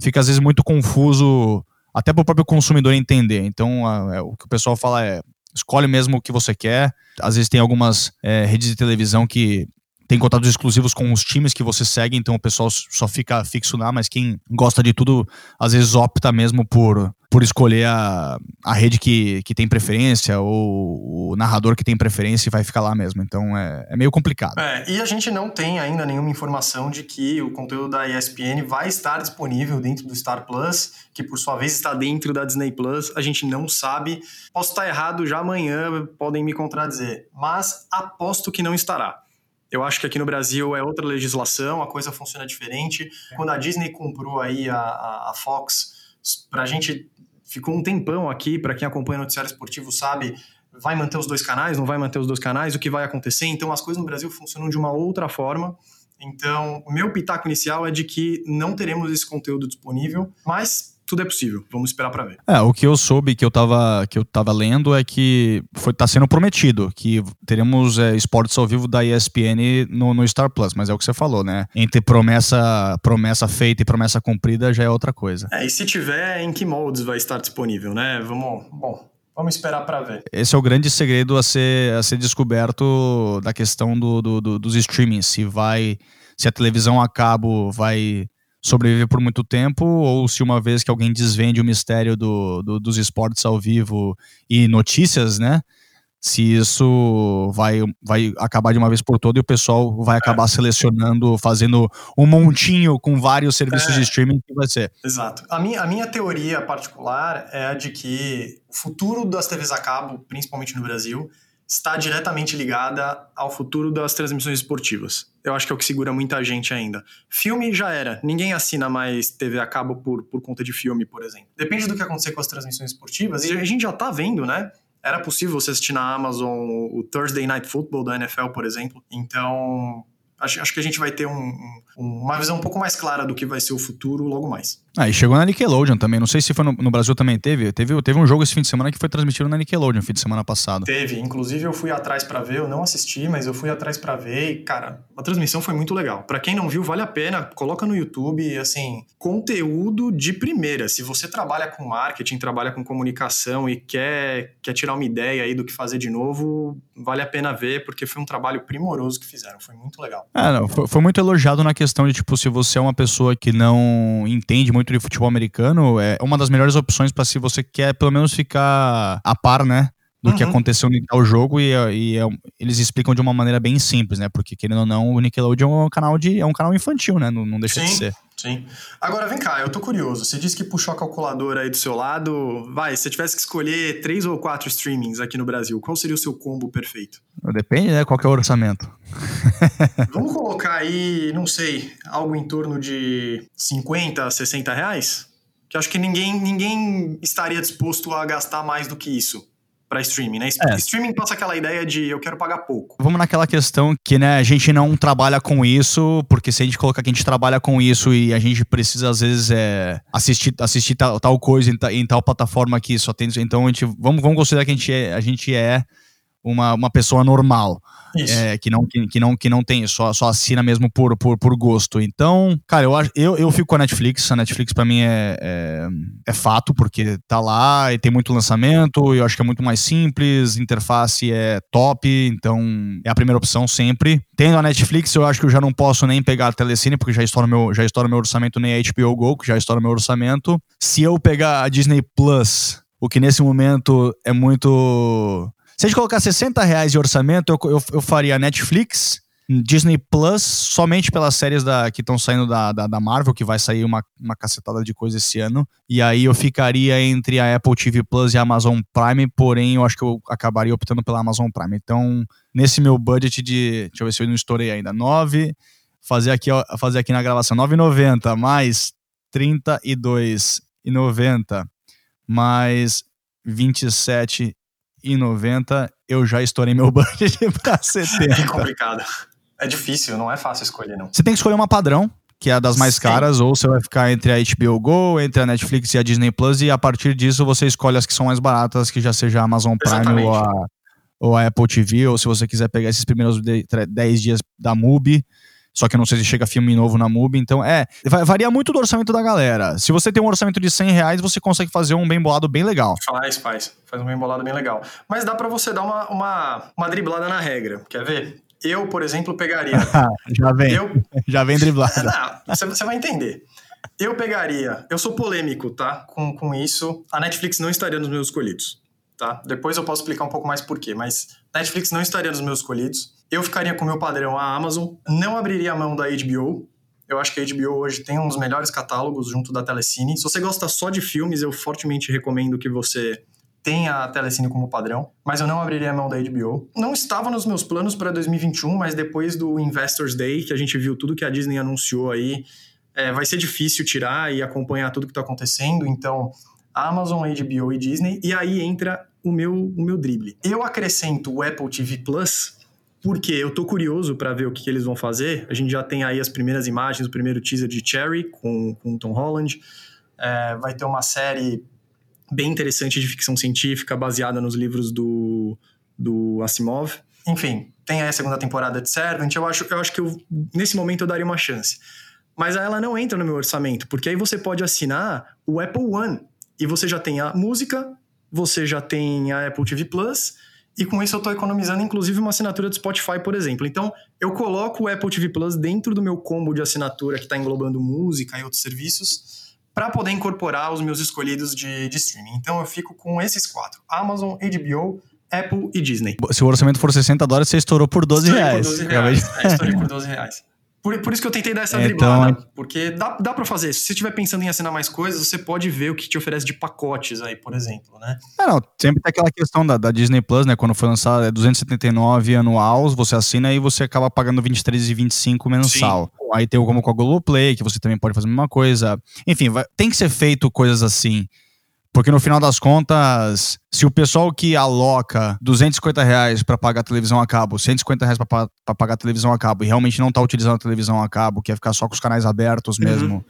fica às vezes muito confuso até para o próprio consumidor entender. Então, a, é, o que o pessoal fala é escolhe mesmo o que você quer. Às vezes tem algumas é, redes de televisão que tem contatos exclusivos com os times que você segue, então o pessoal só fica fixo lá, mas quem gosta de tudo, às vezes opta mesmo por, por escolher a, a rede que, que tem preferência ou o narrador que tem preferência e vai ficar lá mesmo. Então é, é meio complicado. É, e a gente não tem ainda nenhuma informação de que o conteúdo da ESPN vai estar disponível dentro do Star Plus, que por sua vez está dentro da Disney Plus. A gente não sabe. Posso estar errado já amanhã, podem me contradizer, mas aposto que não estará. Eu acho que aqui no Brasil é outra legislação, a coisa funciona diferente. Quando a Disney comprou aí a, a, a Fox, para a gente ficou um tempão aqui, para quem acompanha o noticiário esportivo sabe, vai manter os dois canais, não vai manter os dois canais, o que vai acontecer. Então as coisas no Brasil funcionam de uma outra forma. Então, o meu pitaco inicial é de que não teremos esse conteúdo disponível, mas tudo é possível. Vamos esperar para ver. É, o que eu soube que eu tava, que eu tava lendo é que foi, tá sendo prometido que teremos é, esportes ao vivo da ESPN no, no, Star Plus, mas é o que você falou, né? Entre promessa, promessa feita e promessa cumprida já é outra coisa. É, e se tiver, em que moldes vai estar disponível, né? Vamos. Bom, Vamos esperar para ver. Esse é o grande segredo a ser, a ser descoberto da questão do, do, do, dos streamings. Se vai, se a televisão a cabo vai sobreviver por muito tempo, ou se uma vez que alguém desvende o mistério do, do, dos esportes ao vivo e notícias, né? Se isso vai, vai acabar de uma vez por todas e o pessoal vai acabar é. selecionando, fazendo um montinho com vários serviços é. de streaming que vai ser. Exato. A minha, a minha teoria particular é a de que o futuro das TVs a cabo, principalmente no Brasil, está diretamente ligada ao futuro das transmissões esportivas. Eu acho que é o que segura muita gente ainda. Filme já era. Ninguém assina mais TV a cabo por, por conta de filme, por exemplo. Depende do que acontecer com as transmissões esportivas. E a gente já tá vendo, né? Era possível você assistir na Amazon o Thursday Night Football da NFL, por exemplo. Então, acho, acho que a gente vai ter um, um, uma visão um pouco mais clara do que vai ser o futuro logo mais. Ah, e chegou na Nickelodeon também. Não sei se foi no, no, Brasil também teve. teve. Teve um jogo esse fim de semana que foi transmitido na Nickelodeon, fim de semana passado. Teve. Inclusive eu fui atrás para ver. Eu não assisti, mas eu fui atrás para ver. E, cara, a transmissão foi muito legal. Para quem não viu, vale a pena. Coloca no YouTube, assim, conteúdo de primeira. Se você trabalha com marketing, trabalha com comunicação e quer, quer tirar uma ideia aí do que fazer de novo, vale a pena ver, porque foi um trabalho primoroso que fizeram. Foi muito legal. É, não, foi, foi muito elogiado na questão de, tipo, se você é uma pessoa que não entende muito muito de futebol americano, é uma das melhores opções para se você quer pelo menos ficar a par, né? Do uhum. que aconteceu no tal jogo e, e é, eles explicam de uma maneira bem simples, né? Porque querendo ou não, o Nickelodeon é um canal de é um canal infantil, né? Não, não deixa sim, de ser. Sim. Agora vem cá, eu tô curioso. Você disse que puxou a calculadora aí do seu lado. Vai, se você tivesse que escolher três ou quatro streamings aqui no Brasil, qual seria o seu combo perfeito? Depende, né? Qual é o orçamento. *laughs* Vamos colocar aí, não sei, algo em torno de 50, 60 reais? Que acho que ninguém, ninguém estaria disposto a gastar mais do que isso para streaming, né? É. Streaming passa aquela ideia de eu quero pagar pouco. Vamos naquela questão que, né, a gente não trabalha com isso, porque se a gente colocar que a gente trabalha com isso e a gente precisa, às vezes, é, assistir, assistir tal, tal coisa em, em, tal plataforma que só tem. Então, a gente, vamos, vamos considerar que a gente é, a gente é uma, uma pessoa normal. É, que, não, que, que, não, que não tem, só, só assina mesmo por, por, por gosto. Então, cara, eu, eu, eu fico com a Netflix. A Netflix para mim é, é, é, fato, porque tá lá e tem muito lançamento. Eu acho que é muito mais simples, interface é top, então é a primeira opção sempre. Tendo a Netflix, eu acho que eu já não posso nem pegar a Telecine, porque já estoura meu, já estoura meu orçamento, nem a HBO Go, que já estoura meu orçamento. Se eu pegar a Disney Plus, o que nesse momento é muito se a gente colocar 60 reais de orçamento, eu, eu, eu faria Netflix, Disney Plus, somente pelas séries da, que estão saindo da, da, da, Marvel, que vai sair uma, uma cacetada de coisa esse ano. E aí eu ficaria entre a Apple TV Plus e a Amazon Prime, porém eu acho que eu acabaria optando pela Amazon Prime. Então, nesse meu budget de. Deixa eu ver se eu não estourei ainda. 9. Fazer aqui, fazer aqui na gravação. 9,90 mais 32,90 mais 27 90 eu já estourei meu *laughs* budget pra 70. É complicado. É difícil, não é fácil escolher, não. Você tem que escolher uma padrão, que é a das mais Sim. caras, ou você vai ficar entre a HBO Go, entre a Netflix e a Disney Plus, e a partir disso você escolhe as que são mais baratas, que já seja a Amazon Prime ou a, ou a Apple TV, ou se você quiser pegar esses primeiros 10 dias da MUBI, só que eu não sei se chega filme novo na MUBI. Então, é, varia muito do orçamento da galera. Se você tem um orçamento de 100 reais, você consegue fazer um bem bolado bem legal. Faz, faz. Faz um bem bolado bem legal. Mas dá para você dar uma, uma, uma driblada na regra. Quer ver? Eu, por exemplo, pegaria. *laughs* Já vem. Eu... *laughs* Já vem driblada. Não, você, vai entender. Eu pegaria. Eu sou polêmico, tá? Com, com isso. A Netflix não estaria nos meus escolhidos. Tá? Depois eu posso explicar um pouco mais por quê, mas Netflix não estaria nos meus escolhidos. Eu ficaria com o meu padrão a Amazon, não abriria a mão da HBO. Eu acho que a HBO hoje tem um dos melhores catálogos junto da Telecine. Se você gosta só de filmes, eu fortemente recomendo que você tenha a Telecine como padrão, mas eu não abriria a mão da HBO. Não estava nos meus planos para 2021, mas depois do Investors Day, que a gente viu tudo que a Disney anunciou aí, é, vai ser difícil tirar e acompanhar tudo que está acontecendo. Então, Amazon, HBO e Disney, e aí entra o meu, o meu drible. Eu acrescento o Apple TV Plus porque eu tô curioso para ver o que, que, eles vão fazer. A gente já tem aí as primeiras imagens, o primeiro teaser de Cherry com, com Tom Holland. É, vai ter uma série bem interessante de ficção científica baseada nos livros do, do Asimov. Enfim, tem aí a segunda temporada de Servant. Eu acho, eu acho que eu, nesse momento eu daria uma chance. Mas ela não entra no meu orçamento, porque aí você pode assinar o Apple One e você já tem a música, você já tem a Apple TV Plus e com isso eu estou economizando, inclusive, uma assinatura do Spotify, por exemplo. Então, eu coloco o Apple TV Plus dentro do meu combo de assinatura que está englobando música e outros serviços para poder incorporar os meus escolhidos de, de streaming. Então, eu fico com esses quatro: Amazon, HBO, Apple e Disney. Se o orçamento for 60 dólares, você estourou por 12 estourei reais. Por 12 reais. é, estourei por 12 reais. Por, por isso que eu tentei dar essa então... driblada. Porque dá, dá para fazer. Se você estiver pensando em assinar mais coisas, você pode ver o que te oferece de pacotes aí, por exemplo, né? É, não, sempre tem aquela questão da, da Disney Plus, né? Quando foi lançado, é 279 anual, você assina e você acaba pagando 23,25 mensal. Sim. Aí tem o como com a Globoplay, que você também pode fazer a mesma coisa. Enfim, vai, tem que ser feito coisas assim. Porque no final das contas, se o pessoal que aloca 250 reais para pagar a televisão a cabo, 150 reais para pagar a televisão a cabo e realmente não tá utilizando a televisão a cabo, quer ficar só com os canais abertos mesmo, uhum.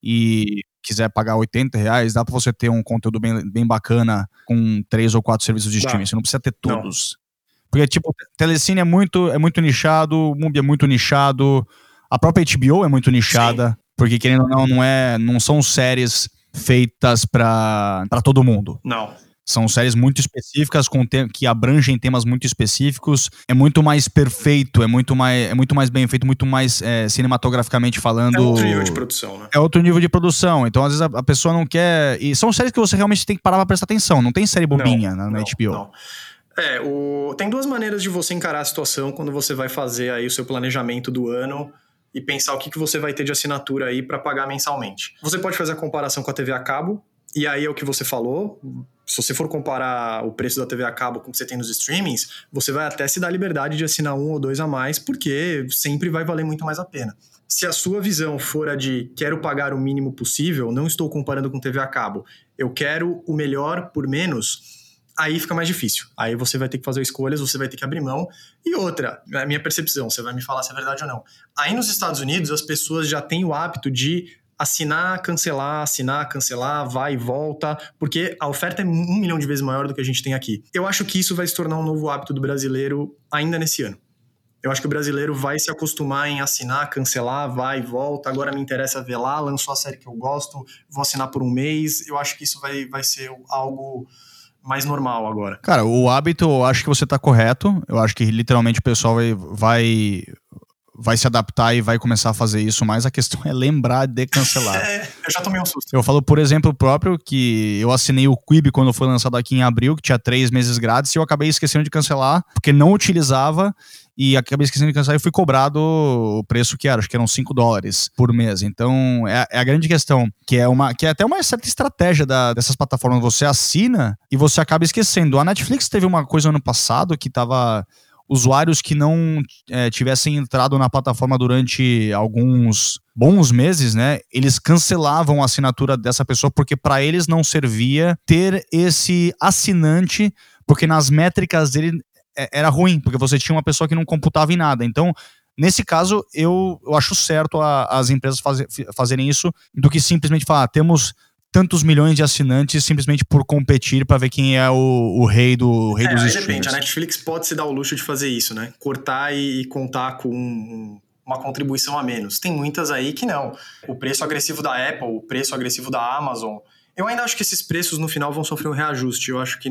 e quiser pagar 80 reais, dá para você ter um conteúdo bem, bem bacana com três ou quatro serviços de streaming. Você não precisa ter todos. Não. Porque, tipo, Telecine é muito, é muito nichado, Mubi é muito nichado, a própria HBO é muito nichada, Sim. porque querendo ou não, não, é, não são séries feitas para todo mundo. Não. São séries muito específicas, com que abrangem temas muito específicos. É muito mais perfeito, é muito mais, é muito mais bem feito, muito mais é, cinematograficamente falando. É outro nível de produção, né? É outro nível de produção. Então, às vezes, a, a pessoa não quer. E são séries que você realmente tem que parar pra prestar atenção. Não tem série bobinha não, na, na não, HBO. Não. É, o... tem duas maneiras de você encarar a situação quando você vai fazer aí o seu planejamento do ano e pensar o que, que você vai ter de assinatura aí para pagar mensalmente. Você pode fazer a comparação com a TV a cabo, e aí é o que você falou. Se você for comparar o preço da TV a cabo com o que você tem nos streamings, você vai até se dar liberdade de assinar um ou dois a mais, porque sempre vai valer muito mais a pena. Se a sua visão for a de quero pagar o mínimo possível, não estou comparando com TV a cabo, eu quero o melhor por menos, aí fica mais difícil. Aí você vai ter que fazer escolhas, você vai ter que abrir mão. E outra, a minha percepção, você vai me falar se é verdade ou não. Aí nos Estados Unidos, as pessoas já têm o hábito de assinar, cancelar, assinar, cancelar, vai e volta, porque a oferta é um milhão de vezes maior do que a gente tem aqui. Eu acho que isso vai se tornar um novo hábito do brasileiro ainda nesse ano. Eu acho que o brasileiro vai se acostumar em assinar, cancelar, vai e volta. Agora me interessa ver lá, lançou a série que eu gosto, vou assinar por um mês. Eu acho que isso vai, vai ser algo mais normal agora. Cara, o hábito, eu acho que você tá correto. Eu acho que literalmente o pessoal vai, vai vai se adaptar e vai começar a fazer isso, mas a questão é lembrar de cancelar. *laughs* É, eu já tomei um susto. Eu falo, por exemplo, próprio que eu assinei o Quibi quando foi lançado aqui em abril, que tinha três meses grátis, e eu acabei esquecendo de cancelar, porque não utilizava, e acabei esquecendo de cancelar e fui cobrado o preço que era, acho que eram 5 dólares por mês. Então, é, é, a grande questão, que é uma que é até uma certa estratégia da, dessas plataformas. Você assina e você acaba esquecendo. A Netflix teve uma coisa ano passado que tava usuários que não é, tivessem entrado na plataforma durante alguns bons meses, né? Eles cancelavam a assinatura dessa pessoa porque para eles não servia ter esse assinante, porque nas métricas dele era ruim, porque você tinha uma pessoa que não computava em nada. Então, Nesse caso, eu, eu acho certo a, as empresas faz, fazerem isso do que simplesmente falar, ah, temos tantos milhões de assinantes simplesmente por competir para ver quem é o, o rei do o rei é, dos. Depende, a Netflix pode se dar o luxo de fazer isso, né? Cortar e, e contar com uma contribuição a menos. Tem muitas aí que não. O preço agressivo da Apple, o preço agressivo da Amazon. Eu ainda acho que esses preços no final vão sofrer um reajuste. Eu acho que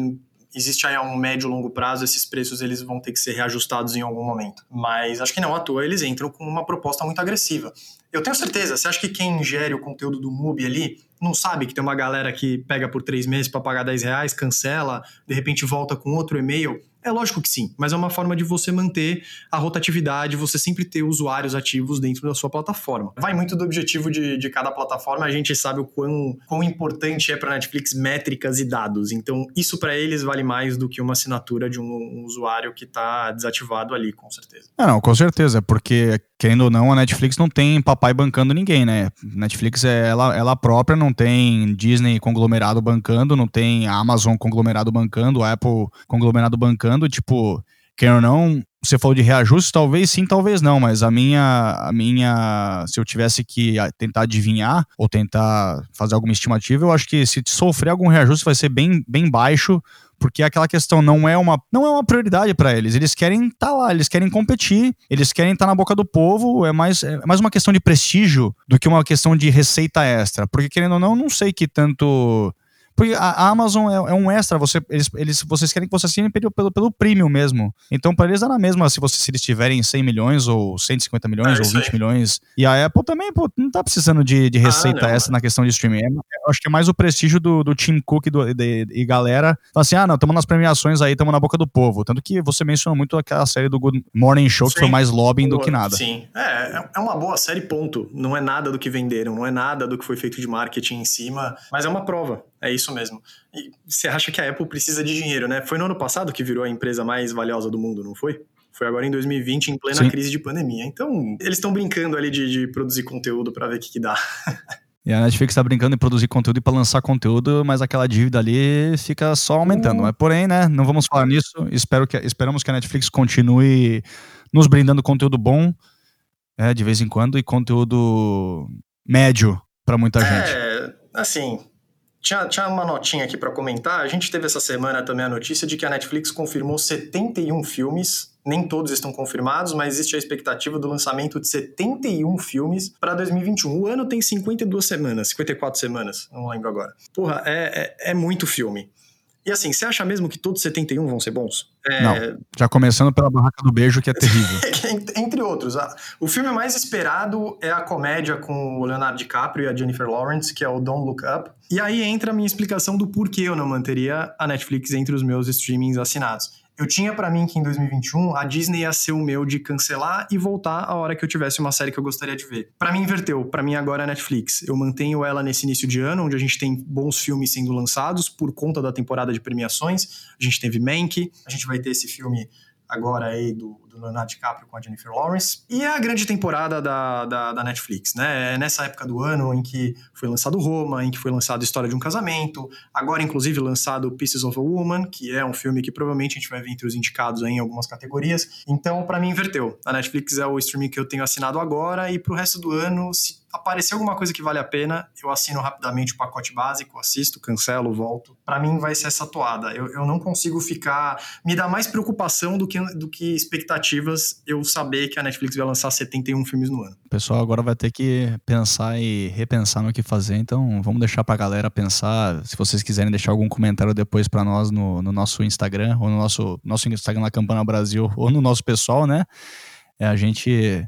existe aí a um médio e longo prazo, esses preços eles vão ter que ser reajustados em algum momento. Mas acho que não à toa eles entram com uma proposta muito agressiva. Eu tenho certeza, você acha que quem gere o conteúdo do MUBI ali não sabe que tem uma galera que pega por três meses para pagar 10 reais, cancela, de repente volta com outro e-mail? É lógico que sim, mas é uma forma de você manter a rotatividade, você sempre ter usuários ativos dentro da sua plataforma. Vai muito do objetivo de, de cada plataforma, a gente sabe o quão, quão importante é para a Netflix métricas e dados. Então, isso para eles vale mais do que uma assinatura de um, um usuário que está desativado ali, com certeza. É, não, com certeza, porque querendo ou não, a Netflix não tem papai bancando ninguém, né? Netflix é ela, ela própria, não tem Disney conglomerado bancando, não tem Amazon conglomerado bancando, Apple conglomerado bancando tipo, quer ou não, você falou de reajuste, talvez sim, talvez não, mas a minha, a minha, se eu tivesse que tentar adivinhar ou tentar fazer alguma estimativa, eu acho que se sofrer algum reajuste vai ser bem, bem baixo, porque aquela questão não é uma, não é uma prioridade para eles. Eles querem estar tá lá, eles querem competir, eles querem estar tá na boca do povo. É mais, é mais uma questão de prestígio do que uma questão de receita extra. Porque querendo ou não, não sei que tanto porque a Amazon é, é, um extra, você, eles, eles, vocês querem que você assine pelo, pelo, pelo premium mesmo. Então, para eles dá na mesma se, você, se eles tiverem 100 milhões, ou 150 milhões, é ou 20 aí. milhões. E a Apple também, pô, não tá precisando de, de ah, receita ah, essa na questão de streaming. É, eu acho que é mais o prestígio do, do Tim Cook do, de, e galera. Fala assim, ah, não, estamos nas premiações aí, estamos na boca do povo. Tanto que você mencionou muito aquela série do Good Morning Show, sim. que foi mais lobbying do que nada. Sim, é, é uma boa série, ponto. Não é nada do que venderam, não é nada do que foi feito de marketing em cima, mas é uma prova. É isso mesmo. E você acha que a Apple precisa de dinheiro, né? Foi no ano passado que virou a empresa mais valiosa do mundo, não foi? Foi agora em 2020, em plena Sim. crise de pandemia. Então, eles estão brincando ali de, de produzir conteúdo para ver o que, que dá. *laughs* E a Netflix está brincando em produzir conteúdo e para lançar conteúdo, mas aquela dívida ali fica só aumentando. Mas, porém, né, não vamos falar nisso. Espero que, esperamos que a Netflix continue nos brindando conteúdo bom, é, de vez em quando, e conteúdo médio para muita é, gente. É, assim, tinha, tinha uma notinha aqui para comentar. A gente teve essa semana também a notícia de que a Netflix confirmou 71 filmes. Nem todos estão confirmados, mas existe a expectativa do lançamento de 71 filmes para 2021. O ano tem 52 semanas, 54 semanas, não lembro agora. Porra, é, é, é muito filme. E assim, você acha mesmo que todos 71 vão ser bons? É... Não. Já começando pela Barraca do Beijo, que é terrível. *laughs* Entre outros. O filme mais esperado é a comédia com o Leonardo DiCaprio e a Jennifer Lawrence, que é o Don't Look Up. E aí entra a minha explicação do porquê eu não manteria a Netflix entre os meus streamings assinados. Eu tinha para mim que em 2021 a Disney ia ser o meu de cancelar e voltar a hora que eu tivesse uma série que eu gostaria de ver. Para mim inverteu, para mim agora é Netflix. Eu mantenho ela nesse início de ano, onde a gente tem bons filmes sendo lançados por conta da temporada de premiações. A gente teve Mank, a gente vai ter esse filme agora aí do do Leonardo DiCaprio com a Jennifer Lawrence. E é a grande temporada da, da, da, Netflix, né? É nessa época do ano em que foi lançado Roma, em que foi lançado História de um Casamento, agora, inclusive, lançado Pieces of a Woman, que é um filme que provavelmente a gente vai ver entre os indicados em algumas categorias. Então, para mim, inverteu. A Netflix é o streaming que eu tenho assinado agora, e pro resto do ano, se aparecer alguma coisa que vale a pena, eu assino rapidamente o pacote básico, assisto, cancelo, volto. Para mim vai ser essa toada. Eu, eu não consigo ficar. Me dá mais preocupação do que, do que expectativas eu saber que a Netflix vai lançar 71 filmes no ano. Pessoal agora vai ter que pensar e repensar no que fazer, então vamos deixar pra galera pensar. Se vocês quiserem deixar algum comentário depois para nós no, no nosso Instagram, ou no nosso, nosso Instagram na Campana Brasil, ou no nosso pessoal, né? É, a gente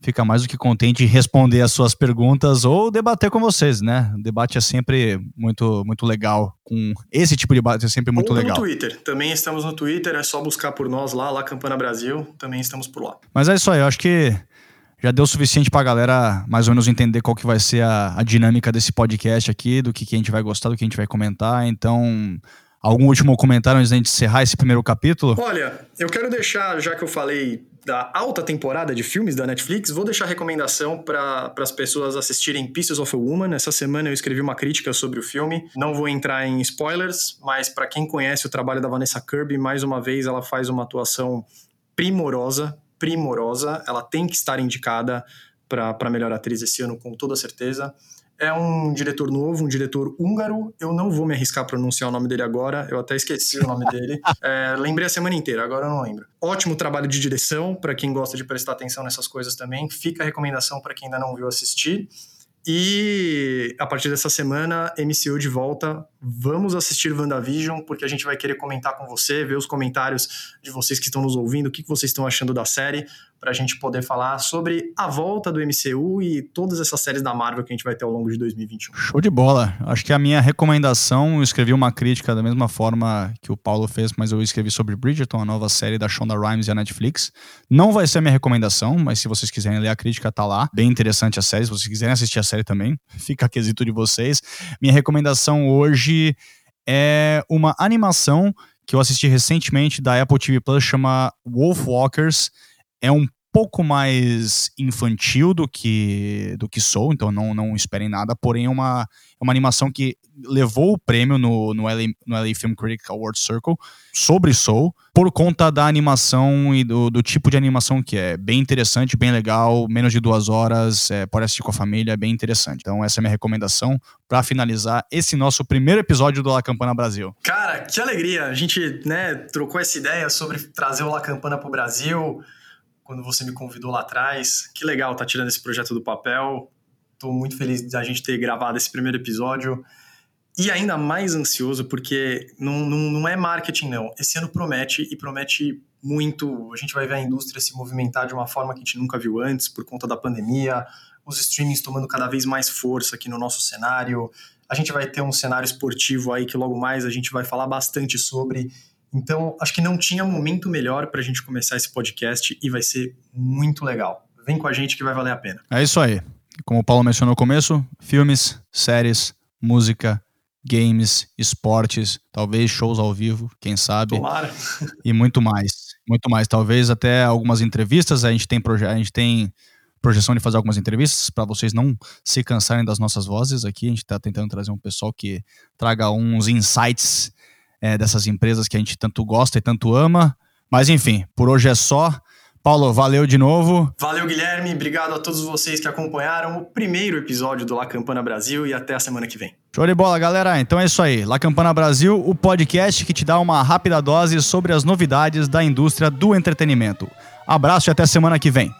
fica mais do que contente em responder as suas perguntas ou debater com vocês, né? O debate é sempre muito, muito legal. Com esse tipo de debate é sempre muito ou legal. no Twitter. Também estamos no Twitter, é só buscar por nós lá, lá Campana Brasil, também estamos por lá. Mas é isso aí, eu acho que já deu o suficiente pra galera mais ou menos entender qual que vai ser a, a dinâmica desse podcast aqui, do que, que a gente vai gostar, do que a gente vai comentar. Então, algum último comentário antes da gente encerrar esse primeiro capítulo? Olha, eu quero deixar, já que eu falei da alta temporada de filmes da Netflix, vou deixar recomendação para as pessoas assistirem Pieces of a Woman. Essa semana eu escrevi uma crítica sobre o filme. Não vou entrar em spoilers, mas para quem conhece o trabalho da Vanessa Kirby, mais uma vez ela faz uma atuação primorosa, primorosa. Ela tem que estar indicada para melhor atriz esse ano, com toda certeza. É um diretor novo, um diretor húngaro. Eu não vou me arriscar a pronunciar o nome dele agora, eu até esqueci o nome dele. *laughs* É, lembrei a semana inteira, agora eu não lembro. Ótimo trabalho de direção, para quem gosta de prestar atenção nessas coisas também. Fica a recomendação para quem ainda não viu assistir. E a partir dessa semana, MCU de volta. Vamos assistir WandaVision, porque a gente vai querer comentar com você, ver os comentários de vocês que estão nos ouvindo, o que vocês estão achando da série para a gente poder falar sobre a volta do MCU e todas essas séries da Marvel que a gente vai ter ao longo de 2021. Show de bola. Acho que a minha recomendação, eu escrevi uma crítica da mesma forma que o Paulo fez, mas eu escrevi sobre Bridgerton, a nova série da Shonda Rhimes e a Netflix. Não vai ser a minha recomendação, mas se vocês quiserem ler a crítica, tá lá. Bem interessante a série. Se vocês quiserem assistir a série também, *laughs* fica a quesito de vocês. Minha recomendação hoje é uma animação que eu assisti recentemente da Apple TV Plus, chama Wolf Walkers. É um pouco mais infantil do que do que Soul, então não, não esperem nada, porém é uma, é uma animação que levou o prêmio no, no, LA, no LA Film Critic Award Circle sobre Soul, por conta da animação e do, do tipo de animação que é. Bem interessante, bem legal, menos de duas horas, é, pode assistir com a família, é bem interessante. Então essa é a minha recomendação para finalizar esse nosso primeiro episódio do La Campana Brasil. Cara, que alegria! A gente né, trocou essa ideia sobre trazer o La Campana pro Brasil quando você me convidou lá atrás. Que legal tá tirando esse projeto do papel. Estou muito feliz de a gente ter gravado esse primeiro episódio. E ainda mais ansioso, porque não, não, não é marketing, não. Esse ano promete e promete muito. A gente vai ver a indústria se movimentar de uma forma que a gente nunca viu antes, por conta da pandemia, os streamings tomando cada vez mais força aqui no nosso cenário. A gente vai ter um cenário esportivo aí que logo mais a gente vai falar bastante sobre. Então, acho que não tinha momento melhor para a gente começar esse podcast e vai ser muito legal. Vem com a gente que vai valer a pena. É isso aí. Como o Paulo mencionou no começo, filmes, séries, música, games, esportes, talvez shows ao vivo, quem sabe. Tomara. *laughs* E muito mais. Muito mais. Talvez até algumas entrevistas. A gente tem, proje a gente tem projeção de fazer algumas entrevistas para vocês não se cansarem das nossas vozes aqui. A gente está tentando trazer um pessoal que traga uns insights é, dessas empresas que a gente tanto gosta e tanto ama. Mas enfim, por hoje é só. Paulo, valeu de novo. Valeu, Guilherme. Obrigado a todos vocês que acompanharam o primeiro episódio do La Campana Brasil e até a semana que vem. Show de bola, galera. Então é isso aí. La Campana Brasil, o podcast que te dá uma rápida dose sobre as novidades da indústria do entretenimento. Abraço e até semana que vem.